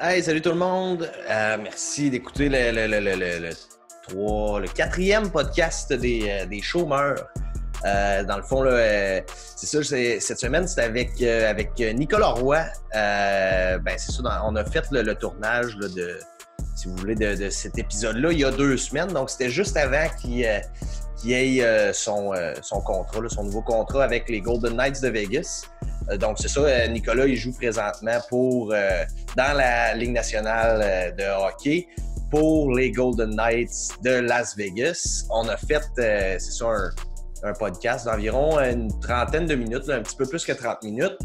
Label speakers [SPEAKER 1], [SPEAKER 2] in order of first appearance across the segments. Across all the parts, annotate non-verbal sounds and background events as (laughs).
[SPEAKER 1] Hey, salut tout le monde. Euh, merci d'écouter le, quatrième podcast des, euh, des chômeurs. Euh, dans le fond, c'est ça, cette semaine, c'était avec, avec Nicolas Roy. Ben, c'est ça, on a fait le, tournage de, si vous voulez, de, de cet épisode-là il y a deux semaines. Donc, c'était juste avant qu'il ait son, son contrat, son nouveau contrat avec les Golden Knights de Vegas. Euh, donc, c'est ça, euh, Nicolas, il joue présentement pour, euh, dans la Ligue nationale de hockey pour les Golden Knights de Las Vegas. On a fait, euh, c'est ça, un, podcast d'environ une trentaine de minutes, un petit peu plus que 30 minutes.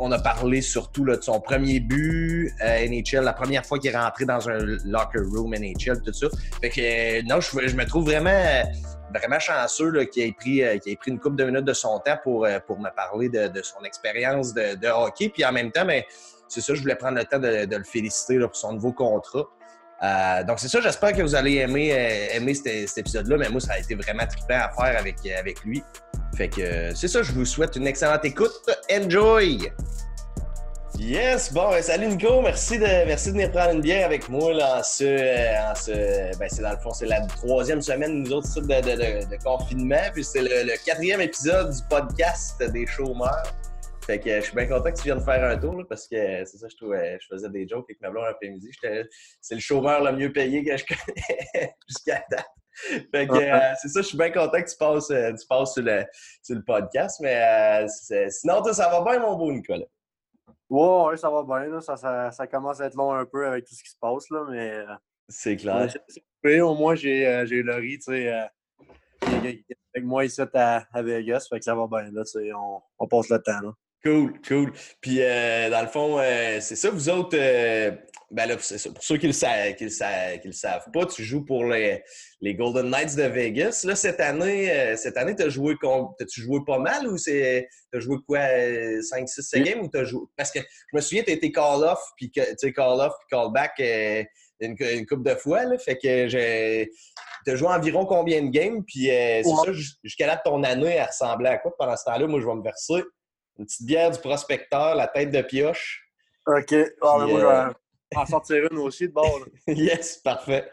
[SPEAKER 1] On a parlé surtout là, de son premier but euh, NHL, la première fois qu'il est rentré dans un locker room NHL, tout ça. Fait que non, je, je me trouve vraiment, vraiment chanceux qu'il ait pris, euh, pris une couple de minutes de son temps pour, euh, pour me parler de, son expérience de, hockey. Puis en même temps, mais c'est ça, je voulais prendre le temps de, le féliciter pour son nouveau contrat. Euh, donc c'est ça, j'espère que vous allez aimer, aimer cet, épisode-là, mais moi, ça a été vraiment trippant à faire avec, avec lui. Fait que c'est ça, je vous souhaite une excellente écoute. Enjoy! Yes, bon, ben, salut Nico, merci de, merci de venir prendre une bière avec moi là, en ce, euh, en ce ben, c'est dans le fond, c'est la troisième semaine, nous autres, ça, de, de, de, de confinement, puis c'est le, le quatrième épisode du podcast des chômeurs. Fait que je suis bien content que tu viennes faire un tour, là, parce que c'est ça, je trouvais, je faisais des jokes avec ma blonde après-midi. C'est le chômeur le mieux payé que je connais (laughs) jusqu'à date. Fait que euh, c'est ça, je suis bien content que tu passes, euh, tu passes sur, le, sur le podcast, mais euh, sinon, toi, ça va bien, mon beau Nicolas?
[SPEAKER 2] Ouais, ouais, ça va bien. Là. Ça, ça, ça commence à être long un peu avec tout ce qui se passe, là, mais euh,
[SPEAKER 1] C'est clair.
[SPEAKER 2] au moins j'ai euh, Laurie, tu sais, euh, avec moi ici à, à Vegas, fait que ça va bien, là, tu sais, on, on passe le temps, là.
[SPEAKER 1] Cool, cool. Puis, euh, dans le fond, euh, c'est ça, vous autres, ben là, ça, pour ceux qui le, savent, qui, le savent, qui le savent pas, tu joues pour les, les Golden Knights de Vegas. Là, cette année, euh, cette année, t'as joué t'as-tu joué pas mal ou c'est t'as joué quoi, 5, 6, 7
[SPEAKER 2] Oui.
[SPEAKER 1] games ou t'as joué? Parce que je me souviens, t'as été call-off, puis tu sais, call-off, puis call-back euh, une, une couple de fois, là. Fait que j'ai. T'as joué environ combien de games? Puis euh, c'est
[SPEAKER 2] Ouais.
[SPEAKER 1] ça, jus- jusqu'à là, ton année, elle ressemblait à quoi? Pendant ce temps-là, moi, je vais me verser une petite bière du prospecteur, la tête de pioche.
[SPEAKER 2] OK. Ah, mais moi, en sortir une aussi de bord. là. (laughs)
[SPEAKER 1] yes, parfait.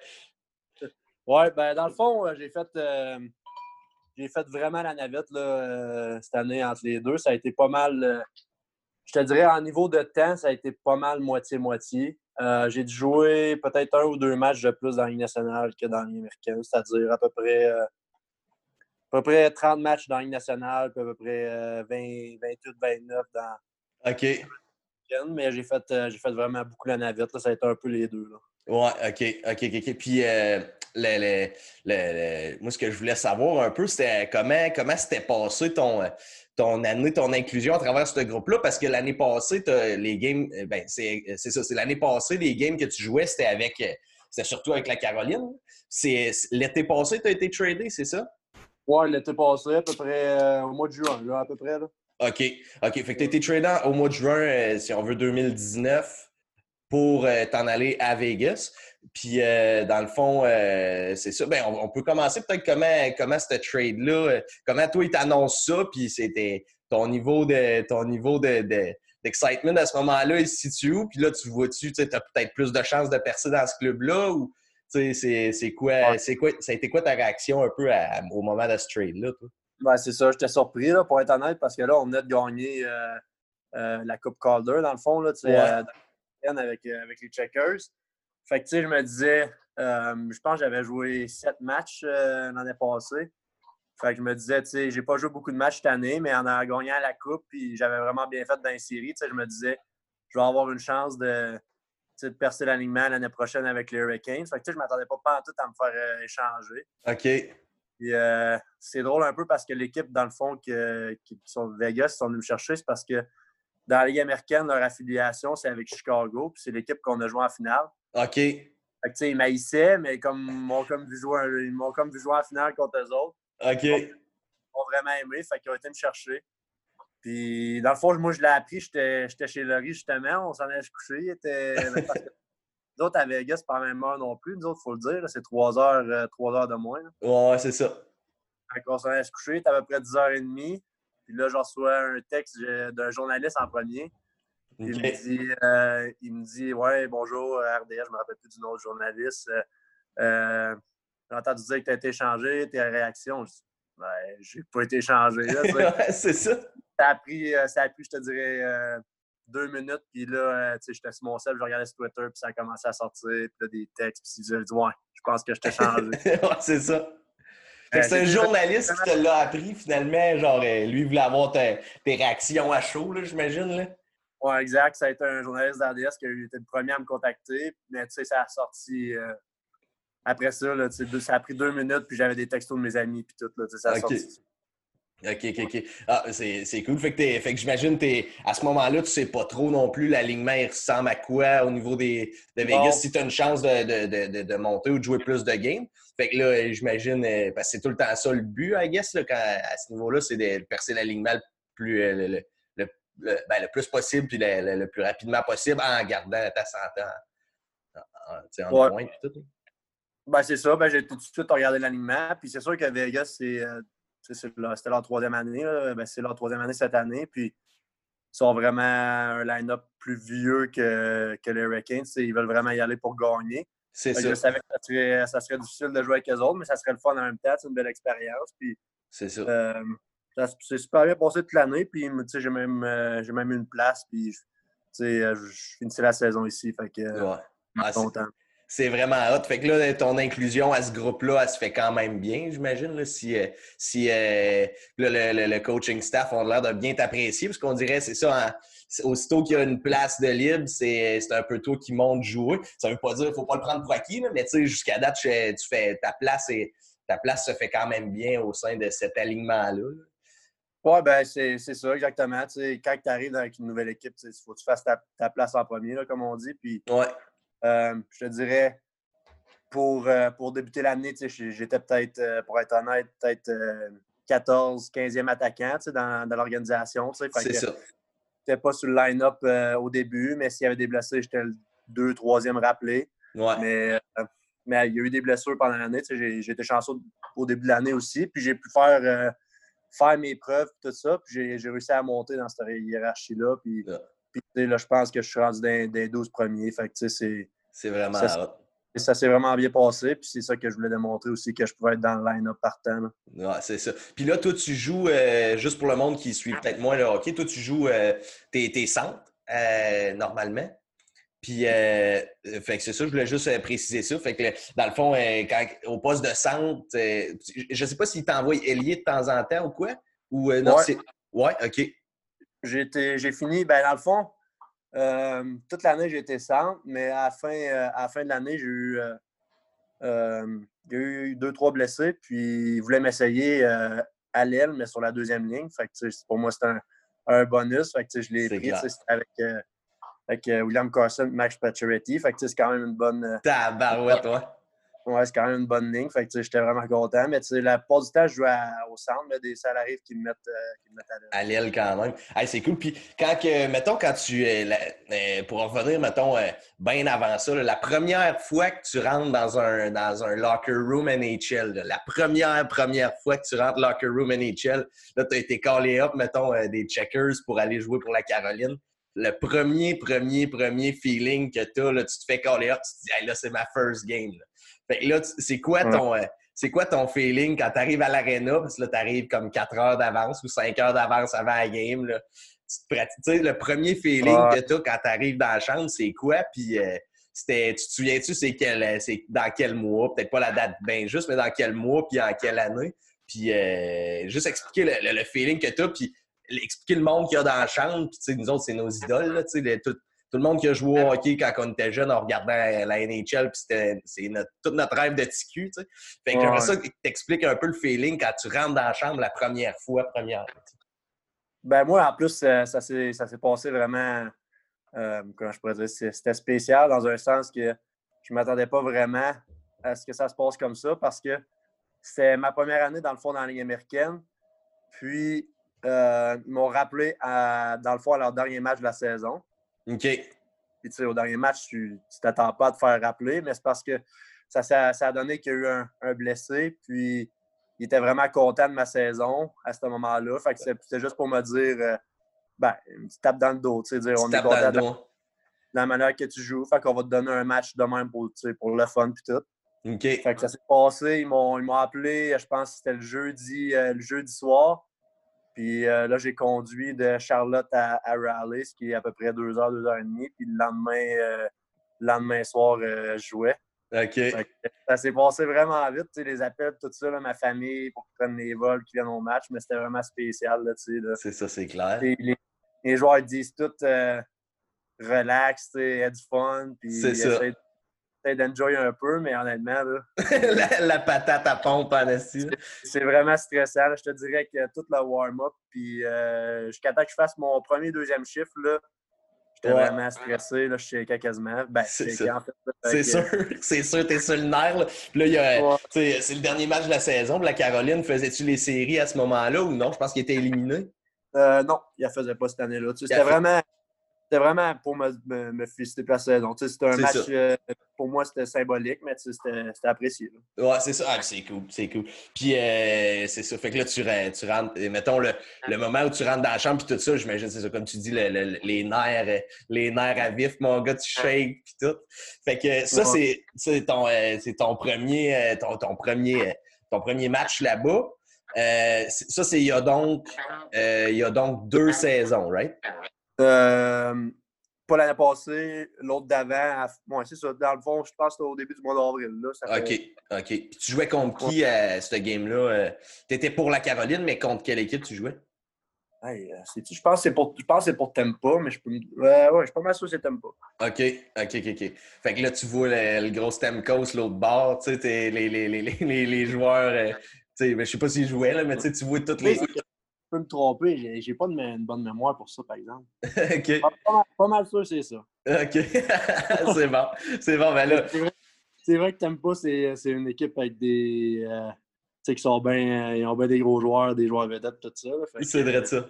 [SPEAKER 2] Ouais, ben dans le fond, euh, j'ai fait euh, j'ai fait vraiment la navette là, euh, cette année entre les deux. Ça a été pas mal. euh, je te dirais, en niveau de temps, ça a été pas mal moitié-moitié. J'ai dû jouer peut-être un ou deux matchs de plus dans la Ligue nationale que dans la Ligue américaine, c'est-à-dire à peu près à peu près 30 matchs dans la Ligue nationale, puis à peu près euh, 20, 28, 29 dans
[SPEAKER 1] OK.
[SPEAKER 2] Mais j'ai fait, euh, j'ai fait vraiment beaucoup la navette. Là, ça a été un peu les deux. Là.
[SPEAKER 1] Ouais, OK, OK, OK. ok. Puis, euh, le, le- le- le- moi, ce que je voulais savoir un peu, c'était comment comment s'était passé ton, ton année, ton inclusion à travers ce groupe-là, parce que l'année passée, les games, euh, ben, c'est c'est ça, c'est l'année passée, les games que tu jouais, c'était avec, c'était surtout avec la Caroline. C'est- l'été passé, tu as été tradé, c'est ça?
[SPEAKER 2] Ouais, l'été passé, à peu près euh, au mois de juin, là, à peu près. Là.
[SPEAKER 1] OK. OK. Fait que tu été tradé en- au mois de juin, euh, si on veut, 2019, pour euh, t'en aller à Vegas. Puis, euh, dans le fond, c'est ça. Ben, on, on peut commencer peut-être comment, comment ce trade-là, comment toi, il t'annonce ça, puis c'était ton niveau de ton niveau de, de- d'excitement à ce moment-là, il se situe où? Puis là, tu vois-tu, tu as peut-être plus de chances de percer dans ce club-là ou tu sais, c'est, c'est quoi,
[SPEAKER 2] Ouais.
[SPEAKER 1] c'est quoi, ça a été quoi ta réaction un peu à- au moment de ce trade-là, toi?
[SPEAKER 2] Ben, c'est ça, j'étais surpris, là, pour être honnête, parce que là, on venait de gagner euh, euh, la Coupe Calder, dans le fond, là, tu sais,
[SPEAKER 1] Ouais.
[SPEAKER 2] euh, avec, avec les Checkers. Fait que, tu sais, je me disais, je pense que j'avais joué sept matchs l'année passée. Fait que je me disais, tu sais, j'ai pas joué beaucoup de matchs cette année, mais en gagnant la Coupe, puis j'avais vraiment bien fait dans les séries, tu sais, je me disais, je vais avoir une chance de, de percer l'alignement l'année prochaine avec les Hurricanes. Fait que, je m'attendais pas, pas en tout à me faire euh, échanger.
[SPEAKER 1] OK.
[SPEAKER 2] Puis, euh, c'est drôle un peu parce que l'équipe, dans le fond, qui, qui sont de Vegas, qui sont venus me chercher, c'est parce que dans la Ligue américaine, leur affiliation, c'est avec Chicago. Puis c'est l'équipe qu'on a joué en finale.
[SPEAKER 1] OK.
[SPEAKER 2] Fait que, ils m'haïssaient, mais comme ils m'ont comme vu jouer, ils m'ont comme vu jouer en finale contre eux autres.
[SPEAKER 1] OK.
[SPEAKER 2] Ils m'ont vraiment aimé. Fait qu'ils ont été me chercher. Puis, dans le fond, moi, je l'ai appris. J'étais j'étais chez Laurie, justement. On s'en allait se coucher. Il était... nous autres, à Vegas, c'est pas la même heure non plus. Nous autres, il faut le dire. C'est trois heures, euh, trois heures de moins. là.
[SPEAKER 1] Ouais, c'est ça.
[SPEAKER 2] Fait qu'on s'en allait se coucher, c'était à peu près 10h30. Puis là, je reçois un texte j'ai- d'un journaliste en premier Il, me dit, euh, il me dit Ouais, bonjour, RDS, je ne me rappelle plus du nom du journaliste. Euh, j'ai entendu dire que tu as été échangé, tes réactions. Je dis ben, j'ai pas été échangé. (laughs)
[SPEAKER 1] c'est ça.
[SPEAKER 2] Ça a, pris, ça a pris, je te dirais, deux minutes. Puis là, tu sais, j'étais sur mon sel, je regardais sur Twitter, puis ça a commencé à sortir. Puis là, des textes, puis il dit Ouais, je pense que je t'ai changé. (laughs)
[SPEAKER 1] ouais, c'est ça. C'est un journaliste qui te l'a appris finalement. Genre, lui, il voulait avoir tes, réactions à chaud, j'imagine.
[SPEAKER 2] Oui, exact. Ça a été un journaliste d'RDS qui a été le premier à me contacter. Mais tu sais, ça a sorti. Euh, après ça, là, ça a pris deux minutes, puis j'avais des textos de mes amis, puis tout. Là, ça a sorti.
[SPEAKER 1] OK, OK, OK. Ah, c'est cool. Fait que, fait que j'imagine à ce moment-là, tu sais pas trop non plus l'alignement il ressemble à quoi au niveau des, de Vegas si tu as une chance de, de, de, monter ou de jouer plus de games. Fait que là, j'imagine, euh, parce que c'est tout le temps ça le but, I guess, là, quand, à ce niveau-là, c'est de percer l'alignement le plus, euh, le, le, ben, le, plus possible puis le, plus rapidement possible en gardant ta santé en, en, en tout.
[SPEAKER 2] Ben, c'est ça. Ben, j'ai tout de suite regardé l'alignement. Puis c'est sûr que Vegas, c'est euh, c'était leur troisième année. Ben, c'est leur troisième année cette année. Puis ils sont vraiment un line-up plus vieux que, que les Hurricanes. Ils veulent vraiment y aller pour gagner.
[SPEAKER 1] C'est ça.
[SPEAKER 2] Je savais que ça serait, difficile de jouer avec eux autres, mais ça serait le fun en même temps. C'est une belle expérience. Puis,
[SPEAKER 1] c'est ça.
[SPEAKER 2] Euh, ça s'est super bien passé toute l'année. Puis j'ai même, euh, j'ai même eu une place. Puis euh, je finissais la saison ici. Fait que,
[SPEAKER 1] ouais. Ah, content c'est vraiment hot. Fait que là, ton inclusion à ce groupe-là, elle se fait quand même bien, j'imagine. Si, euh, si euh, le, coaching staff ont l'air de bien t'apprécier, parce qu'on dirait, c'est ça, hein, aussitôt qu'il y a une place de libre, c'est un peu toi qui monte jouer. Ça veut pas dire qu'il faut pas le prendre pour acquis, mais tu sais, jusqu'à date, tu fais ta place et ta place se fait quand même bien au sein de cet alignement-là.
[SPEAKER 2] Oui, ben c'est ça, exactement. quand tu arrives avec une nouvelle équipe, il faut que tu fasses ta, place en premier, comme on dit. Puis,
[SPEAKER 1] ouais.
[SPEAKER 2] Euh, je te dirais, pour, euh, pour débuter l'année, j'étais peut-être, euh, pour être honnête, peut-être 14, 15e attaquant dans, dans l'organisation.
[SPEAKER 1] C'est ça.
[SPEAKER 2] n'étais pas sur le line-up au début, mais s'il y avait des blessés, j'étais le 2 3e rappelé. Mais, mais il y a eu des blessures pendant l'année. J'ai été chanceux au début de l'année aussi. Puis j'ai pu faire, faire mes preuves, tout ça. Puis j'ai réussi à monter dans cette hiérarchie-là. Puis, puis là, je pense que je suis rendu dans, les 12 premiers. Fait que c'est
[SPEAKER 1] c'est vraiment
[SPEAKER 2] ça, ça s'est vraiment bien passé. Puis c'est ça que je voulais démontrer aussi, que je pouvais être dans le line-up partant.
[SPEAKER 1] Ouais, c'est ça. Puis là, toi, tu joues, euh, juste pour le monde qui suit peut-être moins le hockey, toi, tu joues euh, tes, tes, centres euh, normalement. Puis, fait que c'est ça, je voulais juste préciser ça. Fait que, dans le fond, quand, au poste de centre, je ne sais pas s'il t'envoie ailier de temps en temps ou quoi. Ou non, c'est. Ouais, OK.
[SPEAKER 2] J'ai fini, ben dans le fond, euh, toute l'année, j'ai été centre, mais à la fin, euh, à fin de l'année, j'ai eu, euh, eu deux, trois blessés, puis ils voulaient m'essayer à l'aile, mais sur la deuxième ligne. Fait que, pour moi, c'était un, bonus. Fait que, je l'ai pris avec, avec William Carson Max Pacioretty. Fait que c'est quand même une bonne.
[SPEAKER 1] Tabarouette, toi.
[SPEAKER 2] Ouais, c'est quand même une bonne ligne. Fait que j'étais vraiment content. Mais la plupart du temps, je joue au centre, des salariés qui me mettent, euh, qui me mettent
[SPEAKER 1] à l'aile. À l'aile quand même. c'est cool. Puis quand mettons, quand tu euh, pour en revenir, mettons, euh, bien avant ça, la première fois que tu rentres dans un, dans un locker room NHL, la première, première fois que tu rentres locker room NHL, là, tu as été callé up, mettons, des checkers pour aller jouer pour la Caroline le premier, premier, premier feeling que tu as, là, tu te fais caller up, tu te dis, hey, là, c'est ma first game. Fait que là, c'est quoi ton. Euh, c'est quoi ton feeling quand tu arrives à l'aréna? Parce que là, tu arrives comme 4 heures d'avance ou 5 heures d'avance avant la game. Là? Tu sais, le premier feeling que tu as quand tu arrives dans la chambre, c'est quoi? Puis, euh, c'était, tu te souviens-tu, c'est, quel, euh, c'est dans quel mois? Peut-être pas la date bien juste, mais dans quel mois, puis en quelle année? Puis, juste expliquer le, feeling que tu as, puis expliquer le monde qu'il y a dans la chambre. Puis, tu sais, nous autres, c'est nos idoles, là, tu sais, tout, tout le monde qui a joué au hockey quand on était jeune en regardant la NHL, puis c'était c'est tout notre rêve de TQ, tu sais. Fait que j'aimerais ça que t'expliques un peu le feeling quand tu rentres dans la chambre la première fois, première.
[SPEAKER 2] Ben moi, en plus, euh, ça, s'est passé vraiment, euh, comment je pourrais dire, c'était spécial dans un sens que je ne m'attendais pas vraiment à ce que ça se passe comme ça parce que c'était ma première année dans le fond dans la Ligue américaine. Puis, euh, ils m'ont rappelé dans le fond à leur dernier match de la saison.
[SPEAKER 1] OK.
[SPEAKER 2] Puis, tu sais, au dernier match, tu ne t'attends pas à te faire rappeler, mais c'est parce que ça, ça, a donné qu'il y a eu un, blessé. Puis, il était vraiment content de ma saison à ce moment-là. Fait que c'était juste pour me dire, euh, ben, une petite tape dans le dos. Tu sais, dire, on est content de la manière que tu joues. Fait qu'on va te donner un match de même pour, pour le fun et tout.
[SPEAKER 1] OK.
[SPEAKER 2] Fait que ça s'est passé. Ils m'ont appelé, je pense que c'était le jeudi, euh, le jeudi soir. Puis euh, là, j'ai conduit de Charlotte à, Raleigh, ce qui est à peu près deux heures, deux heures et demie. Puis le lendemain, euh, lendemain soir, je jouais.
[SPEAKER 1] OK.
[SPEAKER 2] ça s'est passé vraiment vite. Les appels, tout ça, ma famille, pour qu'ils prennent les vols, qui viennent au match, mais c'était vraiment spécial.
[SPEAKER 1] C'est ça, c'est clair.
[SPEAKER 2] Les, les, joueurs disent tout relax, aie du fun.
[SPEAKER 1] C'est ça.
[SPEAKER 2] Essaye d'enjoy un peu, mais honnêtement, (laughs)
[SPEAKER 1] la, patate à pompe en
[SPEAKER 2] C'est vraiment stressant. Je te dirais que toute la warm-up, puis euh, jusqu'à temps que je fasse mon premier, deuxième chiffre, là, j'étais vraiment stressé. Là, je suis quasiment. Ben,
[SPEAKER 1] c'est sûr. C'est (laughs) sûr. C'est sûr, t'es sur le nerf. Là, c'est le dernier match de la saison. La Caroline, faisais-tu les séries à ce moment-là ou non? Je pense qu'il était éliminé.
[SPEAKER 2] Euh, non, il ne faisait pas cette année-là. C'était vraiment c'était vraiment pour me, me, féliciter pour la saison. C'était un match, euh, pour moi, c'était symbolique, mais c'était apprécié.
[SPEAKER 1] Ouais, c'est ça. Ah, c'est cool, c'est cool. Puis, euh, c'est ça. Fait que là, tu, tu rentres, mettons, le, le, moment où tu rentres dans la chambre, puis tout ça, j'imagine, c'est ça, comme tu dis, les nerfs les nerfs à vif, mon gars, tu shakes, puis tout. Fait que ça, c'est ton, euh, ton, premier, ton, ton, premier, ton premier match là-bas. ça, c'est il y a donc il y a donc deux saisons, right?
[SPEAKER 2] Euh, pas l'année passée, l'autre d'avant. Ouais, c'est ça. Dans le fond, je pense que c'était au début du mois d'avril.
[SPEAKER 1] OK, OK. Puis tu jouais contre qui à ce game-là? Euh, tu étais pour la Caroline, mais contre quelle équipe tu jouais?
[SPEAKER 2] Hey, euh, je pense que c'est pour, pour Tempa, mais je peux ouais, je suis pas mal sûr que c'est Tempa.
[SPEAKER 1] OK, OK, OK, OK. Fait que là, tu vois le, gros Stemcoast, l'autre bord, tu sais, les, les, les, les, joueurs, tu sais, je sais pas s'ils jouaient, là, mais tu vois toutes les
[SPEAKER 2] peux me tromper. J'ai pas une bonne mémoire pour ça, par exemple. (laughs)
[SPEAKER 1] OK.
[SPEAKER 2] Pas, mal, sûr, c'est ça.
[SPEAKER 1] OK. (laughs) c'est bon. C'est bon, ben là.
[SPEAKER 2] C'est vrai, que t'aimes pas, c'est une équipe avec des. Euh, tu sais, qui sont bien. Ils ont bien des gros joueurs, des joueurs vedettes, tout ça.
[SPEAKER 1] C'est vrai de ça.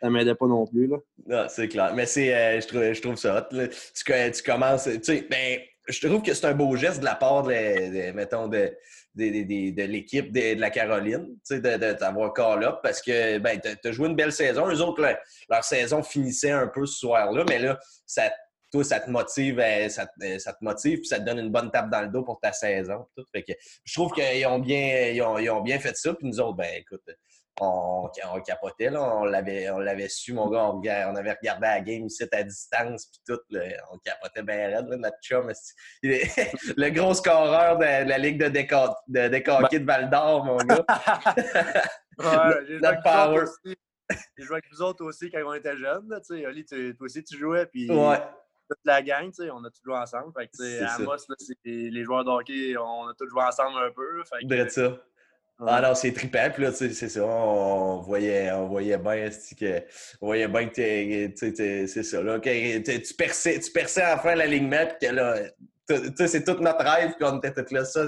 [SPEAKER 2] Ça m'aidait pas non plus, là.
[SPEAKER 1] Non, c'est clair. Mais c'est. Euh, je, trouve, je trouve ça hot. Tu, tu commences. Tu sais, ben, je trouve que c'est un beau geste de la part, de, mettons, de, de, l'équipe de, la Caroline, de, t'avoir call-up parce que ben, tu as joué une belle saison. Eux autres, leur, saison finissait un peu ce soir-là, mais là, ça, toi, ça te motive, euh, ça, euh, ça, te motive, ça te donne une bonne tape dans le dos pour ta saison. Tout. Fait que, je trouve qu'ils ont bien, ils ont bien fait ça, puis nous autres, ben écoute, on, on capotait, là. On l'avait, on l'avait su, mon gars. On, on, avait regardé la game ici à distance, puis tout. on capotait bien raide, notre chum. (laughs) le gros scoreur de, la Ligue de, déca, de décaquer de Val d'Or, mon gars. (laughs)
[SPEAKER 2] ouais, notre power. J'ai joué avec vous autres aussi quand on était jeunes. Là, Oli, toi aussi, tu jouais. Puis
[SPEAKER 1] ouais.
[SPEAKER 2] toute la gang, on a tous joué ensemble. Fait que, à Amos, les joueurs de hockey, on a tous joué ensemble un peu. Fait
[SPEAKER 1] que, ça. Ah non, c'est trippant. Puis là, c'est ça. On voyait, on voyait bien que. On voyait bien que c'est ça. Là, tu, perçais, tu perçais enfin l'alignement, puis que là, c'est tout notre rêve, puis on était tout là. Ça,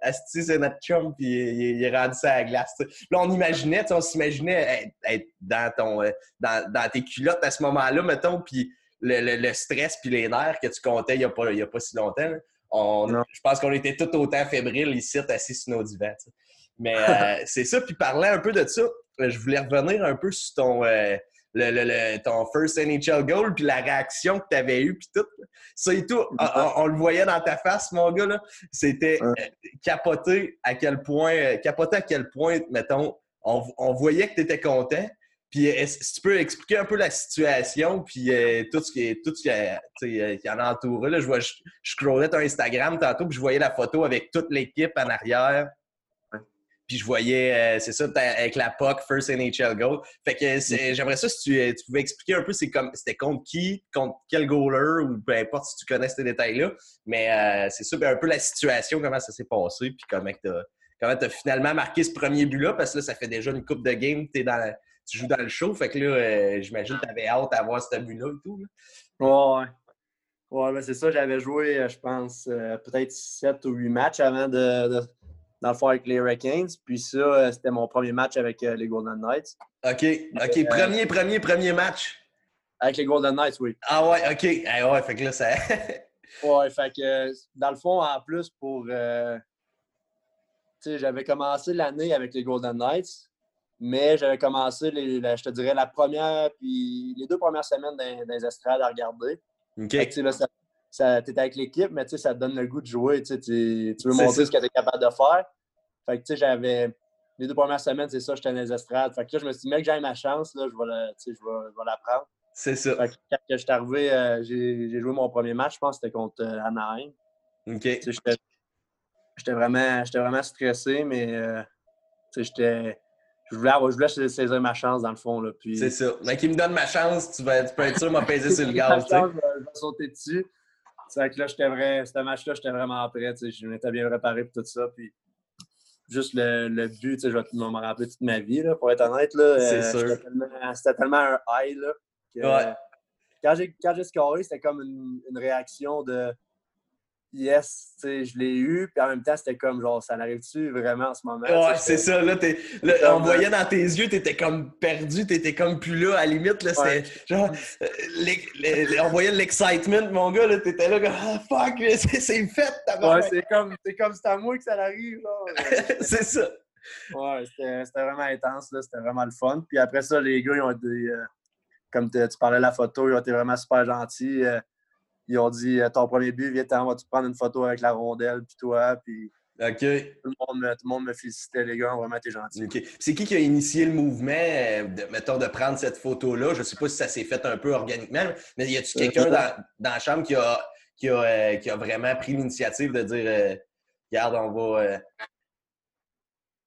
[SPEAKER 1] Asti, c'est notre chum, puis il, est rendu ça à la glace. Là, on imaginait, on s'imaginait être, dans, ton, euh, dans, dans, tes culottes à ce moment-là, mettons, puis le, le, stress puis les nerfs que tu comptais il n'y a, pas, a pas si longtemps. On, je pense qu'on était tout autant fébriles ici, assis sur nos divans. Mais (laughs) euh, c'est ça. Puis parlant un peu de ça, euh, je voulais revenir un peu sur ton, euh, le, ton first NHL goal, puis la réaction que tu avais eue, puis tout. Ça et tout, on, le voyait dans ta face, mon gars. C'était capoté à quel point, capoté à quel point, mettons, on, voyait que tu étais content. Puis, si tu peux expliquer un peu la situation, puis tout ce qui, tout ce qui, en entoure. Là, je, vois, je, je scrollais ton Instagram tantôt, puis je voyais la photo avec toute l'équipe en arrière. Puis je voyais, euh, c'est ça, avec la POC, First NHL Goal. Fait que mm. j'aimerais ça si tu, euh, tu, pouvais expliquer un peu c'était contre qui, contre quel goaler, ou peu importe si tu connais ces détails-là. Mais euh, c'est ça, ben, un peu la situation, comment ça s'est passé, puis comment tu as, finalement marqué ce premier but-là, parce que là, ça fait déjà une coupe de game, es dans tu joues dans le show. Fait que là, j'imagine que tu avais hâte d'avoir ce but-là et tout.
[SPEAKER 2] Ouais. Ouais, ben c'est ça, j'avais joué, je pense, peut-être 7 ou 8 matchs avant de dans le fond avec les Hurricanes. Puis ça, euh, c'était mon premier match avec euh, les Golden Knights.
[SPEAKER 1] OK. OK. Euh, premier, premier, premier match.
[SPEAKER 2] Avec les Golden Knights, oui.
[SPEAKER 1] Ah ouais, OK. Ah ouais, fait que là, ça. (laughs)
[SPEAKER 2] ouais, fait que dans le fond, en plus, pour. tu sais, j'avais commencé l'année avec les Golden Knights. Mais j'avais commencé, les, je te dirais, la première, puis les deux premières semaines dans, les estrades à regarder.
[SPEAKER 1] OK.
[SPEAKER 2] Fait que, là, ça, ça, t'es avec l'équipe, mais tu sais, ça te donne le goût de jouer. Tu, tu, tu veux montrer ce que tu es capable de faire. Fait que, tu sais, j'avais. Les deux premières semaines, c'est ça, j'étais dans les estrades. Fait que là, je me suis dit, mec, j'ai ma chance, là, je vais, la, tu je vais, je vais la prendre.
[SPEAKER 1] C'est ça.
[SPEAKER 2] Fait que quand je suis arrivé, euh, j'ai joué mon premier match, je pense que c'était contre euh, Anaheim.
[SPEAKER 1] OK.
[SPEAKER 2] Tu J'étais vraiment, vraiment stressé, mais euh, tu j'étais. Je voulais, avoir- je voulais saisir ma chance dans le fond. Là, puis,
[SPEAKER 1] C'est ça. Mais qui me donne ma chance, tu, vas, tu peux être sûr m'a pesé sur le (laughs) gaz, tu
[SPEAKER 2] chance, vais- je vais sauter dessus. C'est vrai que là, j'étais vrai, ce match-là, j'étais vraiment prêt. Je m'étais bien préparé pour tout ça. Puis juste le, le but, je vais me rappeler toute ma vie, là, pour être honnête. euh, tellement- C'était tellement un high. Là, que,
[SPEAKER 1] Ouais.
[SPEAKER 2] Quand j'ai quand j'ai scoré, c'était comme une, une réaction de yes, je l'ai eu. Puis en même temps, c'était comme genre, ça n'arrive-tu vraiment en ce moment?
[SPEAKER 1] Ouais, c'est ça. Là, t'es, là, on voyait dans tes yeux, t'étais comme perdu, t'étais comme plus là. À la limite, là,
[SPEAKER 2] Ouais.
[SPEAKER 1] genre. euh, on voyait l'excitement, mon gars, là, t'étais là, comme, ah, fuck, c'est, c'est fait, ta
[SPEAKER 2] Ouais, c'est comme, c'est comme c'est à moi que ça arrive. genre. (laughs)
[SPEAKER 1] C'est ça.
[SPEAKER 2] Ouais, c'était c'était vraiment intense, là. C'était vraiment le fun. Puis après ça, les gars, ils ont été, euh, comme tu parlais de la photo, ils ont été vraiment super gentils. euh, ils ont dit euh, ton premier but, viens, t'en, vas-tu prendre une photo avec la rondelle, puis toi. Puis
[SPEAKER 1] OK.
[SPEAKER 2] tout le monde me, tout le monde me félicitait, les gars, vraiment été gentils.
[SPEAKER 1] OK. C'est qui qui a initié le mouvement, de, mettons, de prendre cette photo-là? Je sais pas si ça s'est fait un peu organiquement, mais y a-tu
[SPEAKER 2] Euh,
[SPEAKER 1] quelqu'un dans, dans la chambre qui a, qui a, euh, qui a vraiment pris l'initiative de dire, euh, regarde, on va. euh,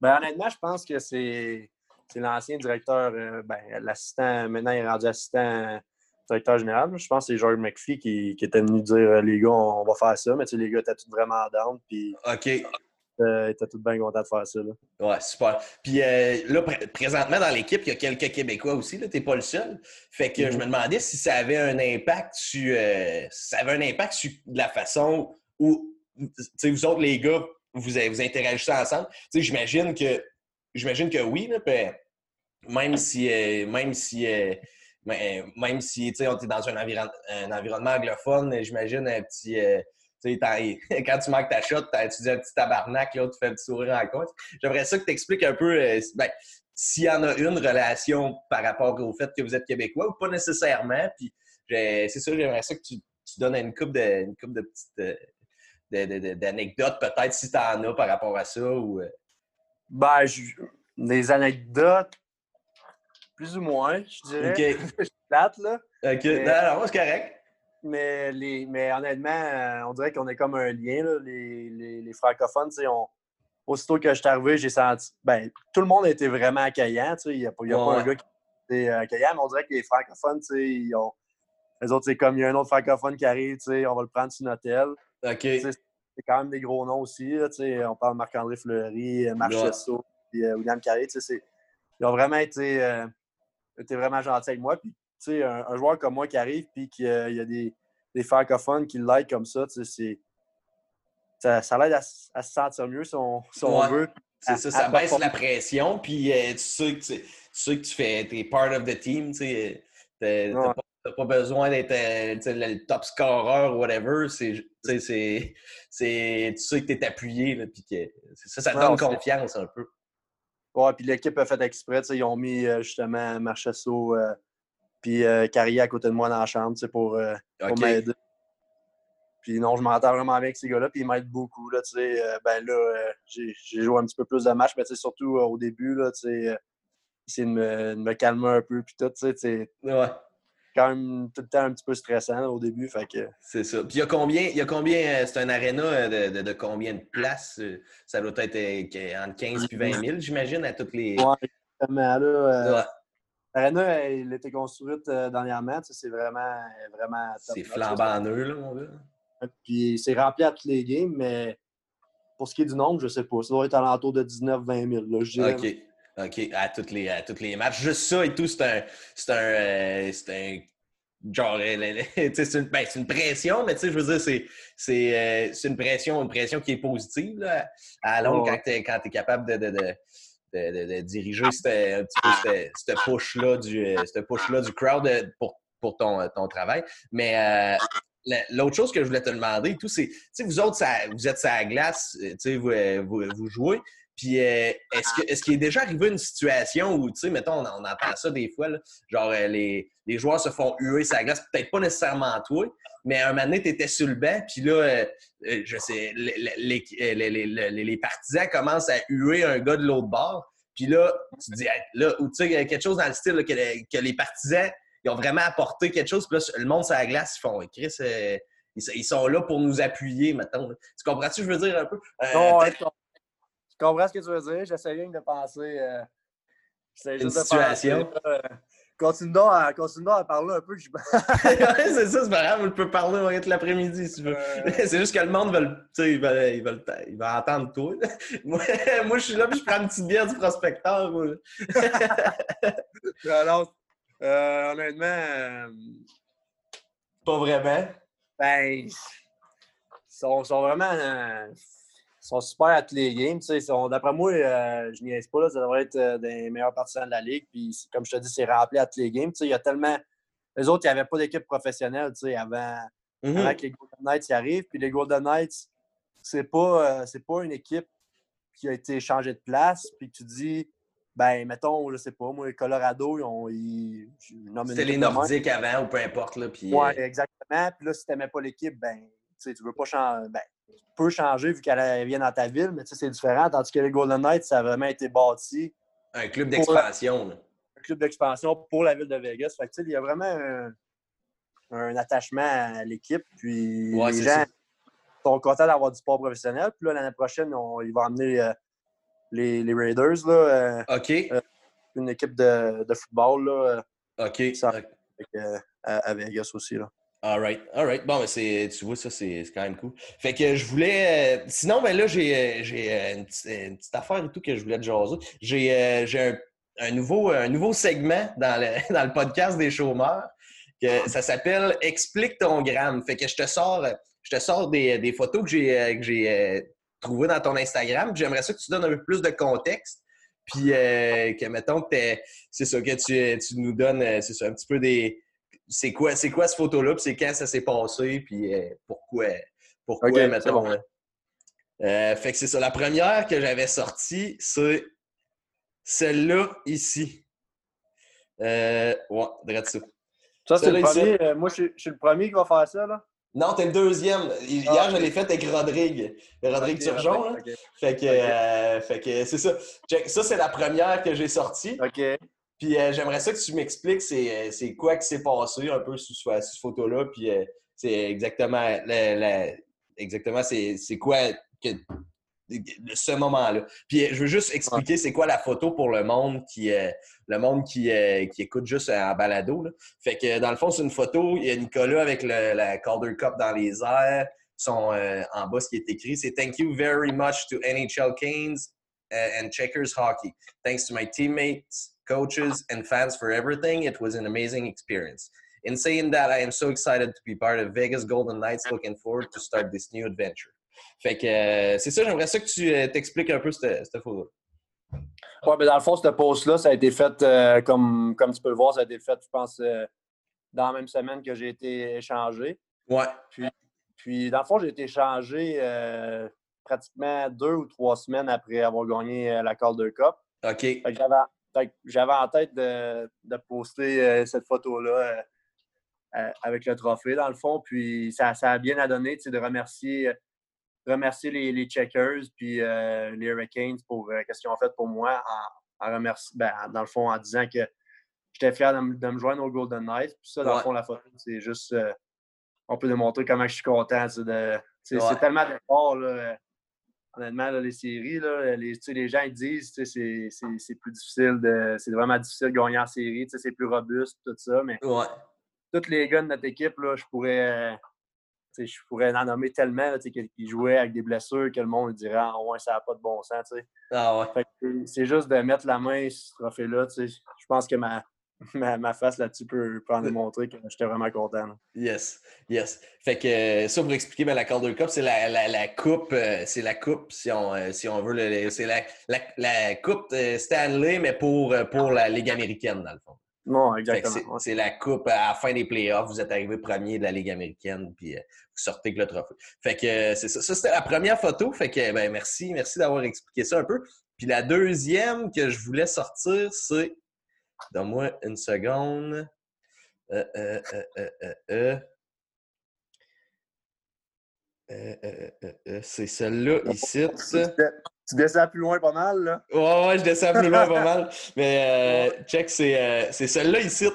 [SPEAKER 2] Ben, honnêtement, je pense que c'est, c'est l'ancien directeur, ben, l'assistant, maintenant il est rendu assistant directeur général. Je pense que c'est George McPhee qui, qui était venu dire euh, les gars, on, on va faire ça. Mais tu sais, les gars étaient tous vraiment down, puis
[SPEAKER 1] OK.
[SPEAKER 2] euh, ils étaient tous bien contents de faire ça. Là.
[SPEAKER 1] Ouais, super. Puis euh, là, pr- présentement, dans l'équipe, il y a quelques Québécois aussi. Tu n'es pas le seul. Fait que je me demandais si ça avait un impact sur, euh, si ça avait un impact sur la façon où, tu sais, vous autres, les gars, vous, vous interagissez ensemble. Tu sais, j'imagine que, j'imagine que oui, là, puis, même si, même si, mais, euh, même si, on est dans un, un environnement anglophone, j'imagine un petit, euh, (laughs) quand tu manques ta shot, tu dis un petit tabarnak, là, tu fais un petit sourire en compte. J'aimerais ça que tu expliques un peu euh, ben, s'il y en a une relation par rapport au fait que vous êtes québécois ou pas nécessairement. Puis c'est ça, j'aimerais ça que tu, donnes une coupe de, couple de petites euh, d'anecdotes, peut-être, si tu en as par rapport à ça. Ou, euh,
[SPEAKER 2] Ben, des anecdotes, plus ou moins, je dirais.
[SPEAKER 1] OK. (laughs)
[SPEAKER 2] je suis plate, là.
[SPEAKER 1] OK.
[SPEAKER 2] Mais-
[SPEAKER 1] Non, non, c'est correct.
[SPEAKER 2] Mais, les, mais honnêtement, euh, on dirait qu'on est comme un lien, là, les, les, les francophones. tu sais, On, aussitôt que je suis arrivé, j'ai senti. Ben, tout le monde été vraiment accueillant. tu sais, Il n'y a, pas- y a
[SPEAKER 1] Ouais,
[SPEAKER 2] pas un gars qui était accueillant, mais on dirait que les francophones, tu sais, ils ont. Les autres, c'est comme il y a un autre francophone qui arrive, tu sais, on va le prendre sur notre aile.
[SPEAKER 1] OK.
[SPEAKER 2] C'est quand même des gros noms aussi. Là, tu sais, on parle de Marc-André Fleury, euh, Marc
[SPEAKER 1] Ouais.
[SPEAKER 2] Puis euh, William Carré. tu sais, c'est- Ils ont vraiment été, euh, été vraiment gentils avec moi. Puis, tu sais, un, un joueur comme moi qui arrive, puis qu'il y a des, des francophones qui l'aident comme ça, tu sais, c'est. Ça, ça l'aide à, se sentir mieux si on, si on
[SPEAKER 1] Ouais.
[SPEAKER 2] veut.
[SPEAKER 1] C'est ça, ça baisse la pression, puis euh, tu, sais que tu, tu sais que tu fais, t'es part of the team, tu sais. T'as t'as
[SPEAKER 2] Ouais.
[SPEAKER 1] pas, besoin d'être euh, tu le top scorer ou whatever. C'est, tu sais, c'est, tu sais que t'es appuyé, là, puis que ça, ça te donne confiance un peu.
[SPEAKER 2] Ouais, puis l'équipe a fait exprès. Ils ont mis euh, justement Marchesso euh, puis euh, Carrier à côté de moi dans la chambre pour, pour m'aider. Puis non, je m'entends vraiment bien avec ces gars-là, puis ils m'aident beaucoup. Là, ben là, j'ai joué un petit peu plus de matchs, mais surtout au début, là, essayer de me, de me calmer un peu, puis tout. tu sais,
[SPEAKER 1] Ouais,
[SPEAKER 2] quand même tout le temps un petit peu stressant là, au début. Fait que,
[SPEAKER 1] c'est ça. Puis il y a combien, il y a combien, euh, c'est un aréna euh, de, de, de combien de places? euh, Ça doit être entre 15 et 20 000, j'imagine, à toutes les.
[SPEAKER 2] ouais, exactement, là, euh,
[SPEAKER 1] Ouais,
[SPEAKER 2] elle a été construite dernièrement. C'est vraiment, vraiment top
[SPEAKER 1] c'est flambant neuf, là, mon gars.
[SPEAKER 2] Puis c'est rempli à toutes les games, mais pour ce qui est du nombre, je sais pas. Ça doit être alentour de 19-20 000, là, je dirais.
[SPEAKER 1] OK. OK. À tous les, à tous les matchs. Juste ça et tout, c'est un. C'est un. euh, c'est un. Genre, euh, (laughs) c'est une, ben, une pression, mais tu sais, je veux dire, c'est, euh, c'est une pression, une pression qui est positive là, à longue
[SPEAKER 2] Ouais.
[SPEAKER 1] quand tu es, t'es capable de, de, de, de, de- de diriger cette, un petit peu cette, push-là du, euh, push-là du crowd pour, pour ton, ton travail. Mais euh, la- l'autre chose que je voulais te demander, tout, c'est, tu sais, vous autres, ça- vous êtes sur la glace, tu sais, vous, vous, vous jouez, Puis euh, est-ce que est-ce qu'il est déjà arrivé une situation où, tu sais, mettons, on, on, entend ça des fois, là, genre euh, les, les, joueurs se font huer sa glace, peut-être pas nécessairement toi, mais un moment donné, tu étais sur le banc, puis là, euh, je sais, les, les, les, partisans commencent à huer un gars de l'autre bord. Puis là, tu dis, là, ou tu sais, quelque chose dans le style que, que, les partisans, ils ont vraiment apporté quelque chose. Puis là, le monde sur la glace, ils font, Chris, ils, sont là pour nous appuyer, maintenant. Tu comprends-tu, je veux dire un peu?
[SPEAKER 2] non, je comprends ce que tu veux dire. J'essaie rien de penser. Euh,
[SPEAKER 1] une situation.
[SPEAKER 2] euh, continuons, à, à parler un peu. (laughs)
[SPEAKER 1] c'est ça, c'est pas grave. On peut parler toute l'après-midi si tu veux. Euh. (laughs) c'est juste que le monde veut, il va, il va entendre tout. (laughs) moi, moi, je suis là puis je prends une petite bière du prospecteur.
[SPEAKER 2] Alors, euh, honnêtement. Euh,
[SPEAKER 1] pas vraiment.
[SPEAKER 2] Ben, ils sont, sont vraiment sont super à tous les games. D'après moi, euh, je n'y ai pas, là, ça devrait être euh, des meilleurs partisans de la Ligue. Puis, comme je te dis, c'est rempli à tous les games. Il y a tellement. Les autres, il n'y avait pas d'équipe professionnelle avant, mm-hmm. avant, que les Golden Knights y arrivent. Puis les Golden Knights, c'est pas, euh, pas une équipe qui a été changée de place. Puis tu dis, ben, mettons, je sais pas, moi, Colorado, ils ont.
[SPEAKER 1] C'était les Nordiques avant ou peu importe. Là, puis,
[SPEAKER 2] oui, exactement. Puis là, si tu n'aimais pas l'équipe, ben, tu veux pas changer. Ben, peut changer vu qu'elle vient dans ta ville, mais c'est différent. Tandis que les Golden Knights, ça a vraiment été bâti.
[SPEAKER 1] Un club d'expansion.
[SPEAKER 2] Un club d'expansion pour la ville de Vegas. Fait il y a vraiment un, attachement à l'équipe. Puis les gens sont contents d'avoir du sport professionnel. Puis là, l'année prochaine, ils vont amener euh, les, les, Raiders. Là, euh,
[SPEAKER 1] OK.
[SPEAKER 2] Euh, une équipe de, de football. Là,
[SPEAKER 1] OK.
[SPEAKER 2] à, Vegas aussi. Là.
[SPEAKER 1] All right, all right. Bon, mais tu vois, ça, c'est quand même cool. Fait que je voulais. Euh, sinon, ben là, j'ai euh, euh, une, petite affaire et tout que je voulais te jaser. J'ai un, un, nouveau, un nouveau segment dans le, (laughs) dans le podcast des chômeurs. Que ça s'appelle Explique ton gramme. Fait que je te sors, je te sors des, des photos que j'ai trouvées dans ton Instagram. J'aimerais ça que tu donnes un peu plus de contexte. Puis que, mettons, c'est ça, que tu, tu nous donnes, c'est ça, un petit peu des c'est quoi, c'est quoi cette photo-là, puis c'est quand ça s'est passé, puis euh, pourquoi, pourquoi, mettons. Hein. Euh, fait que c'est ça. La première que j'avais sortie, c'est celle-là ici. Euh, ouais, direct ça.
[SPEAKER 2] Ça, c'est le premier. moi, je suis, le premier qui va faire ça, là.
[SPEAKER 1] Non, t'es le deuxième. Hier, ah, je l'ai fait avec Rodrigue. Rodrigue Turgeon. Fait que, fait que c'est ça. Ça, c'est la première que j'ai sortie.
[SPEAKER 2] OK.
[SPEAKER 1] Puis euh, j'aimerais ça que tu m'expliques c'est, euh, quoi qui s'est passé un peu sur, cette photo-là. Puis euh, c'est exactement, exactement c'est, quoi que, ce moment-là. Puis je veux juste expliquer c'est quoi la photo pour le monde qui, le monde qui, qui écoute juste en balado. Fait que dans le fond, c'est une photo. Il y a Nicolas avec le, la Calder Cup dans les airs. Son, en bas, ce qui est écrit, c'est Thank you very much to NHL Canes and Checkers Hockey. Thanks to my teammates coaches, and fans for everything. It was an amazing experience. In saying that, I am so excited to be part of Vegas Golden Knights. Looking forward to start this new adventure. Fait que euh, c'est ça, j'aimerais ça que tu euh, t'expliques un peu cette, cette photo.
[SPEAKER 2] Oui, mais dans le fond, cette post-là, ça a été fait, euh, comme, comme tu peux le voir, ça a été fait, je pense, euh, dans la même semaine que j'ai été échangé.
[SPEAKER 1] Ouais.
[SPEAKER 2] Puis, puis dans le fond, j'ai été échangé pratiquement deux ou trois semaines après avoir gagné la Calder Cup.
[SPEAKER 1] OK.
[SPEAKER 2] J'avais j'avais en tête de, poster euh, cette photo-là euh, euh, avec le trophée, dans le fond. Puis ça, ça a bien à donner de remercier, remercier les, les, checkers puis les Hurricanes pour ce qu'ils ont fait pour moi en, en ben, dans le fond, en disant que j'étais fier de, me joindre au Golden Knights. Puis ça, dans le fond, la photo, c'est juste. on peut démontrer comment je suis content. C'est tellement d'efforts honnêtement, les séries, là, les, les gens ils disent que c'est plus difficile, de, c'est vraiment difficile de gagner en série, c'est plus robuste, tout ça, mais
[SPEAKER 1] ouais.
[SPEAKER 2] tous les gars de notre équipe, là, je pourrais je pourrais en nommer tellement qui jouaient avec des blessures que le monde dirait Ah ouais, ça n'a pas de bon sens.
[SPEAKER 1] Ah ouais.
[SPEAKER 2] C'est juste de mettre la main sur ce trophée-là. Je pense que ma, (laughs) ma, face là-dessus peut, en démontrer que j'étais vraiment content.
[SPEAKER 1] Yes, yes. Fait que euh, ça, pour expliquer, ben, la Calder Cup, c'est la, la, la, coupe, euh, c'est la coupe, si on, euh, si on veut, c'est la, la, coupe Stanley, mais pour, pour la Ligue américaine, dans le fond.
[SPEAKER 2] Non, exactement.
[SPEAKER 1] C'est la coupe à la fin des playoffs. Vous êtes arrivé premier de la Ligue américaine, puis vous sortez avec le trophée. Fait que c'est ça. Ça, c'était la première photo. Fait que, ben, merci, merci d'avoir expliqué ça un peu. Puis la deuxième que je voulais sortir, c'est. Donne-moi une seconde. Euh, euh, euh, c'est celle-là ici.
[SPEAKER 2] Tu descends plus loin pas mal, là?
[SPEAKER 1] Ouais, ouais, je descends plus loin pas mal. (laughs) Mais check, c'est celle-là ici.